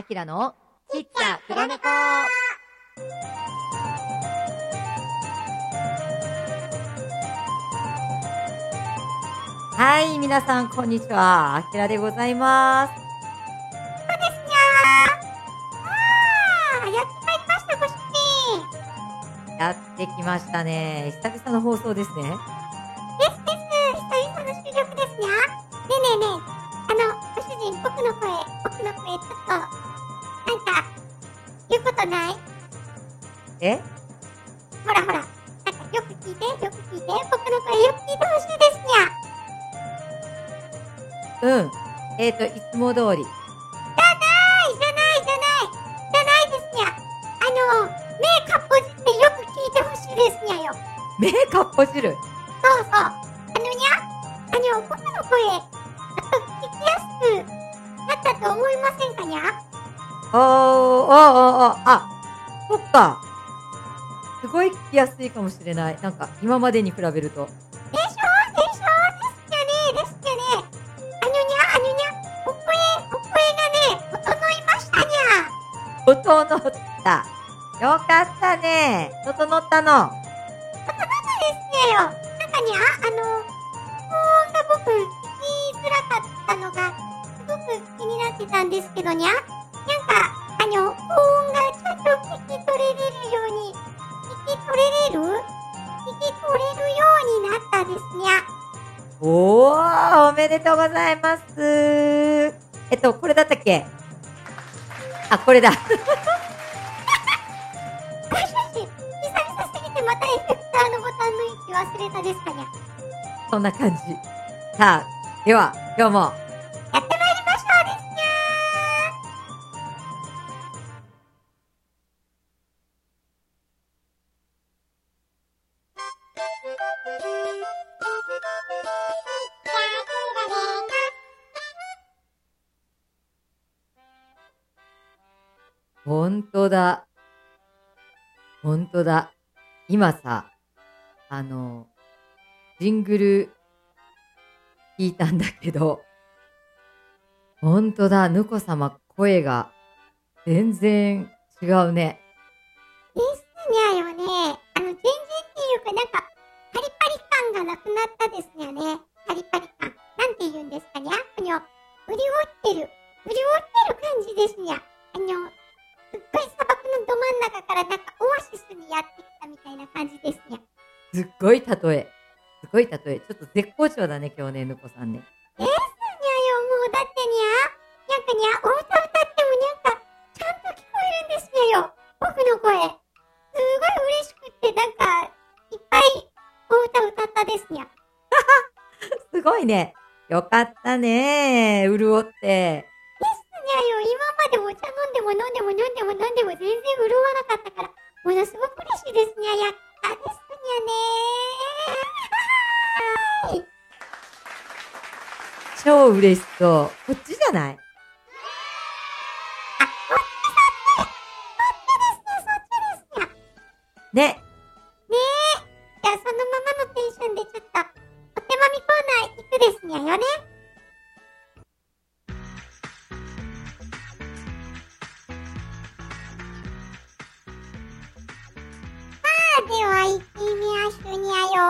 あきらのちっちゃ黒猫はい、皆さん、こんにちは。あきらでございます。あーやってまいりました、ご主人。やってきましたね。久々の放送ですね。ですです。久々の収録ですよ。ねえねえねえ。あの、ご主人、僕の声、僕の声、ちょっと、なんか、言うことない？え？ほらほら。なんか、よく聞いて、よく聞いて。僕の声、よく聞いてほしいですにゃ。うん。えっ、ー、と、いつも通り。じゃない、じゃない、じゃない。じゃないですにゃ。あの、目かっぽじってよく聞いてほしいですにゃよ。目かっぽじる？そうそう。あのにゃ、あの、僕の声、聞きやすくなったと思いませんかにゃ？おー、おー、おー、おー、あ、そっか。すごい聞きやすいかもしれない。なんか、今までに比べると。でしょ？でしょ？ですよねですよねあのにゃあのにゃお声お声がね整いましたにゃ整った。よかったね。整ったの。ですよなんかにゃあの高音が僕聞きづらかったのがすごく気になってたんですけどにゃなんかあの高音がちゃんと聞き取れれるように聞き取れれる聞き取れるようになったですにゃおー、おめでとうございます。えっと、これだったっけ？あ、これだ。久々すぎてまたエフェクターのボタンの位置忘れたですかにゃそんな感じ。さあ、では、今日も、本当だ。本当だ。今さ、あの、ジングル聞いたんだけど、本当だ、ぬこ様声が全然違うね。ごい例え。すごい例え。ちょっと絶好調だね、今日ね、ぬこさんね。ですにゃよ、もうだってにゃ。なんかにゃ、お歌歌ってもなんか、ちゃんと聞こえるんですにゃよ。僕の声。すごい嬉しくって、なんか、いっぱいお歌歌ったですにゃ。すごいね。よかったね。潤って。ですにゃよ、今までお茶飲んでも飲んでも飲んでも飲んでも全然潤わなかったから、ものすごく嬉しいですにゃ。やったですにゃねー。超嬉しそう。こっちじゃない？あ、そっちそっち。そっちですね、そっちですにゃ。ね。ねえ。じゃあそのままのテンションでちょっと、お手まみコーナー行くですにゃよね。さあ、では行ってみやしゅにゃよ。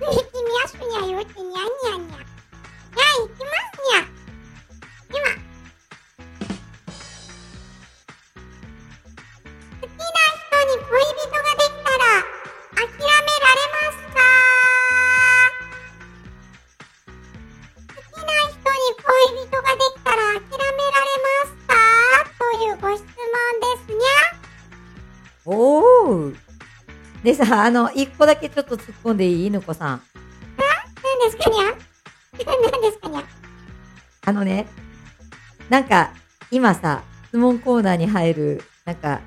行ってみやしゅにゃよってにゃにでさ、あの、一個だけちょっと突っ込んでいい？ぬこさん。ゃ。何ですかにゃ何ですかにゃあのね、なんか、今さ、質問コーナーに入る、なんか、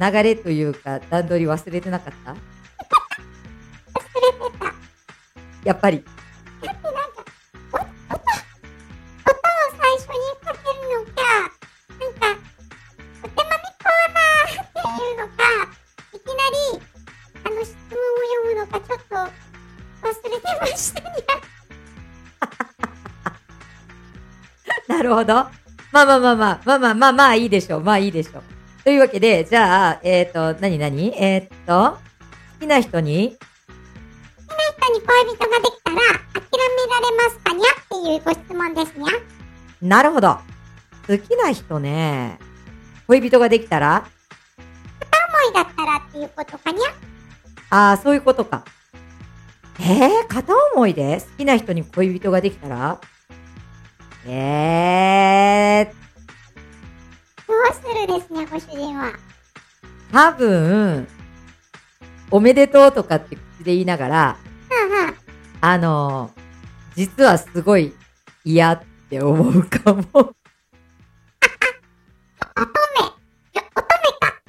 流れというか、段取り忘れてなかった？忘れてた。やっぱり。忘れてましたにゃ。なるほど。まあまあまあまあ、まあまあまあまあいいでしょう。まあいいでしょう。というわけで、じゃあ、えっ、ー、と、なになにえっ、ー、と、好きな人に好きな人に恋人ができたら、諦められますかにゃっていうご質問ですにゃ。なるほど。好きな人ね。恋人ができたら片思いだったらっていうことかにゃ。ああ、そういうことか。えー、片思いで好きな人に恋人ができたら？えー。どうするですね、ご主人は。多分、おめでとうとかって口で言いながら、うんうん。あの、実はすごい嫌って思うかも。乙女。いや、乙女か。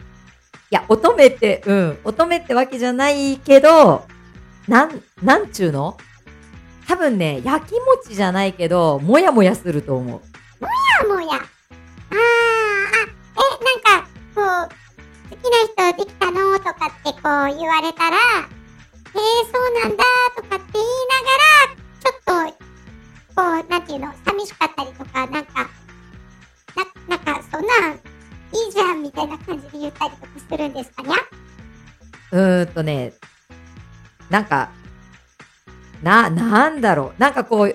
いや、乙女って、うん、乙女ってわけじゃないけど、なん、なんちゅうの？多分ね、焼き餅じゃないけど、もやもやすると思う。もやもや。あー、あ、え、なんか、こう、好きな人できたのとかってこう言われたら、えー、そうなんだとかって言いながら、ちょっと、こう、なんていうの、寂しかったりとか、なんか、な、なんか、そんなん、いいじゃんみたいな感じで言ったりとかするんですかにゃ？うーんとね、なんか、な、なんだろう。なんかこう、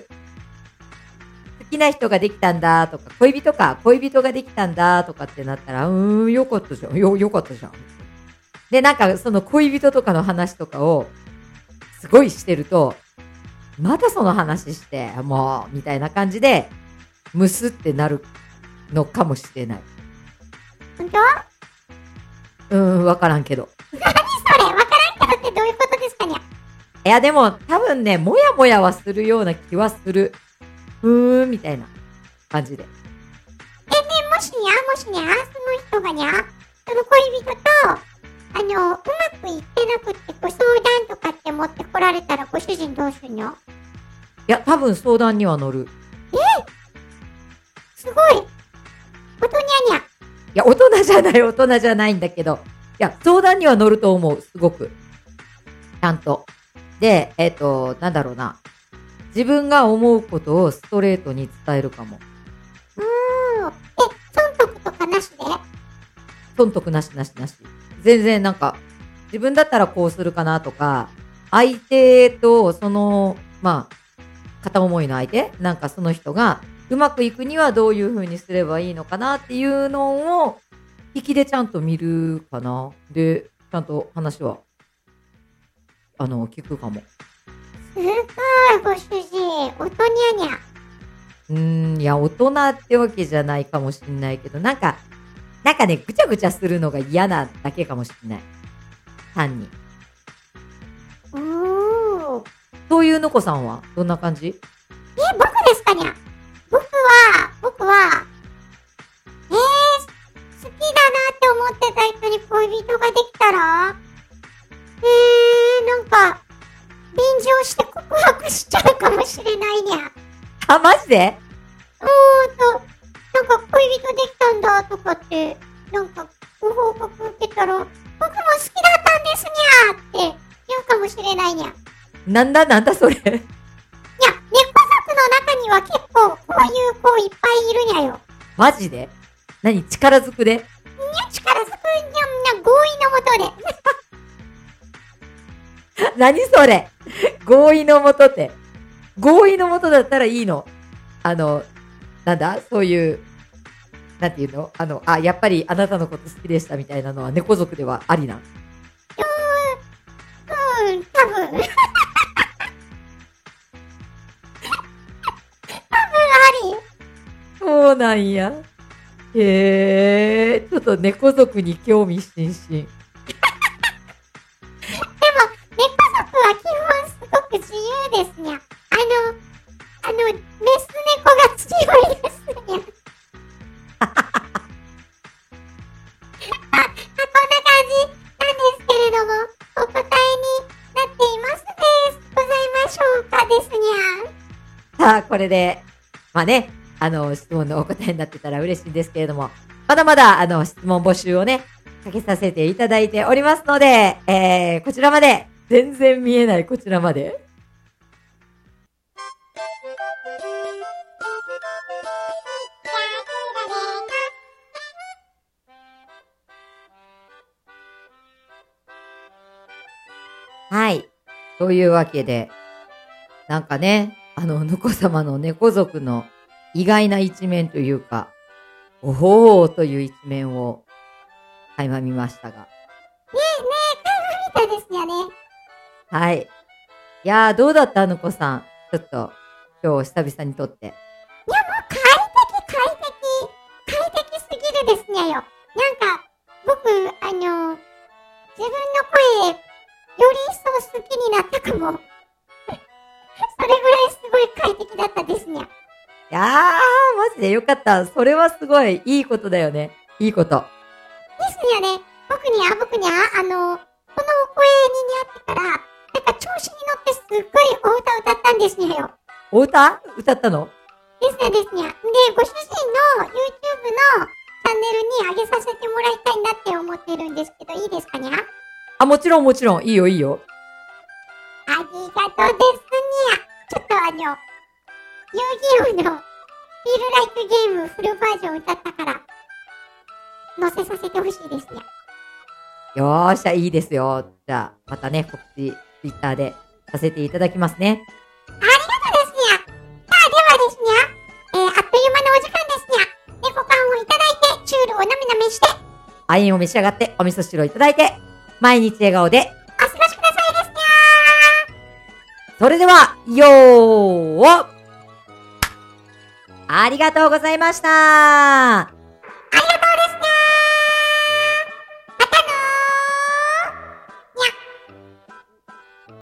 好きな人ができたんだとか、恋人か、恋人ができたんだとかってなったら、うーん、よかったじゃん。よ、よかったじゃん。で、なんかその恋人とかの話とかを、すごいしてると、またその話して、もう、みたいな感じで、むすってなるのかもしれない。本当？うーん、わからんけど。それ、わからんけどってどういうことですかにゃいや、でも、多分ね、もやもやはするような気はする。うーん、みたいな感じで。え、ね、もしにゃ、もしにゃ、その人がにゃ、その恋人と、あの、うまくいってなくって、ご相談とかって持ってこられたらご主人どうすんの？いや、多分相談には乗る。すごい。ことにゃにゃ。いや、大人じゃない、大人じゃないんだけど。いや、相談には乗ると思う、すごく。ちゃんと。で、えっ、と、なんだろうな。自分が思うことをストレートに伝えるかも。うーん。え、損得とかなしで？損得なしなしなし。全然なんか、自分だったらこうするかなとか、相手とその、まあ、片思いの相手？なんかその人がうまくいくにはどういう風にすればいいのかなっていうのを、引きでちゃんと見るかな。で、ちゃんと話は、あの、聞くかも。すごい、ご主人。おとにゃにゃ。うーん、いや、大人ってわけじゃないかもしんないけど、なんか、なんかね、ぐちゃぐちゃするのが嫌なだけかもしんない。単に。おー。そういうのこさんは？どんな感じ？え、僕ですかにゃ？僕は、僕は、えー、好きだなって思ってた人に恋人ができたら？えー、なんか、便乗して告白しちゃうかもしれないにゃ。あ、マジで？おーと、なんか恋人できたんだとかって、なんかご報告受けたら、僕も好きだったんですにゃって言うかもしれないにゃ。いや、なんだ？なんだそれ？猫族の中には結構こういう子いっぱいいるにゃよ。マジで？何？力ずくで？何それ？合意のもとって。合意のもとだったらいいの。あの、なんだ？そういう、なんていうの？あの、あ、やっぱりあなたのこと好きでしたみたいなのは猫族ではありなん？うん、多分。多分あり。そうなんや。へえ、ちょっと猫族に興味津々。自由ですにゃ。あの、あの、メス猫が強いですにゃ。あ、あこんな感じなんですけれども、お答えになっていますです。ございましょうかですにゃ。さあ、これで、まあね、あの、質問のお答えになってたら嬉しいんですけれども、まだまだ、あの、質問募集をね、かけさせていただいておりますので、えー、こちらまで、全然見えないこちらまで。はい。というわけで、なんかね、あの、ぬこ様の猫族の意外な一面というか、おほーという一面を垣間見ましたが。ねえねえ、みたいですよね。はい。いやー、どうだったぬこさん？ちょっと、今日久々に撮って。いや、もう快適、快適。快適すぎるですねよ。なんか、僕、あの、自分の声、一層好きになったかも。それぐらいすごい快適だったですね。いやー、マジでよかった。それはすごいいいことだよね。いいこと。ですよね。僕にゃ、僕にゃ、あの、このお声に似合ってから、なんか調子に乗ってすっごいお歌歌ったんですねよ。お歌？歌ったの？ですねですね。で、ご主人の YouTube のチャンネルに上げさせてもらいたいなって思ってるんですけど、いいですかにゃ？あ、もちろんもちろん。いいよいいよ。ありがとうですにゃ。ちょっとあの、遊戯王のフィールライクゲームフルバージョン歌ったから、載せさせてほしいですにゃ。よーしゃ、いいですよ。じゃあ、またね、告知、ツイッターでさせていただきますね。ありがとうですにゃ。さあ、ではですにゃ。えー、あっという間のお時間ですにゃ。猫缶をいただいて、チュールをなめなめして、アインを召し上がって、お味噌汁をいただいて、毎日笑顔で、お過ごしくださいですにゃそれでは、よー。ありがとうございました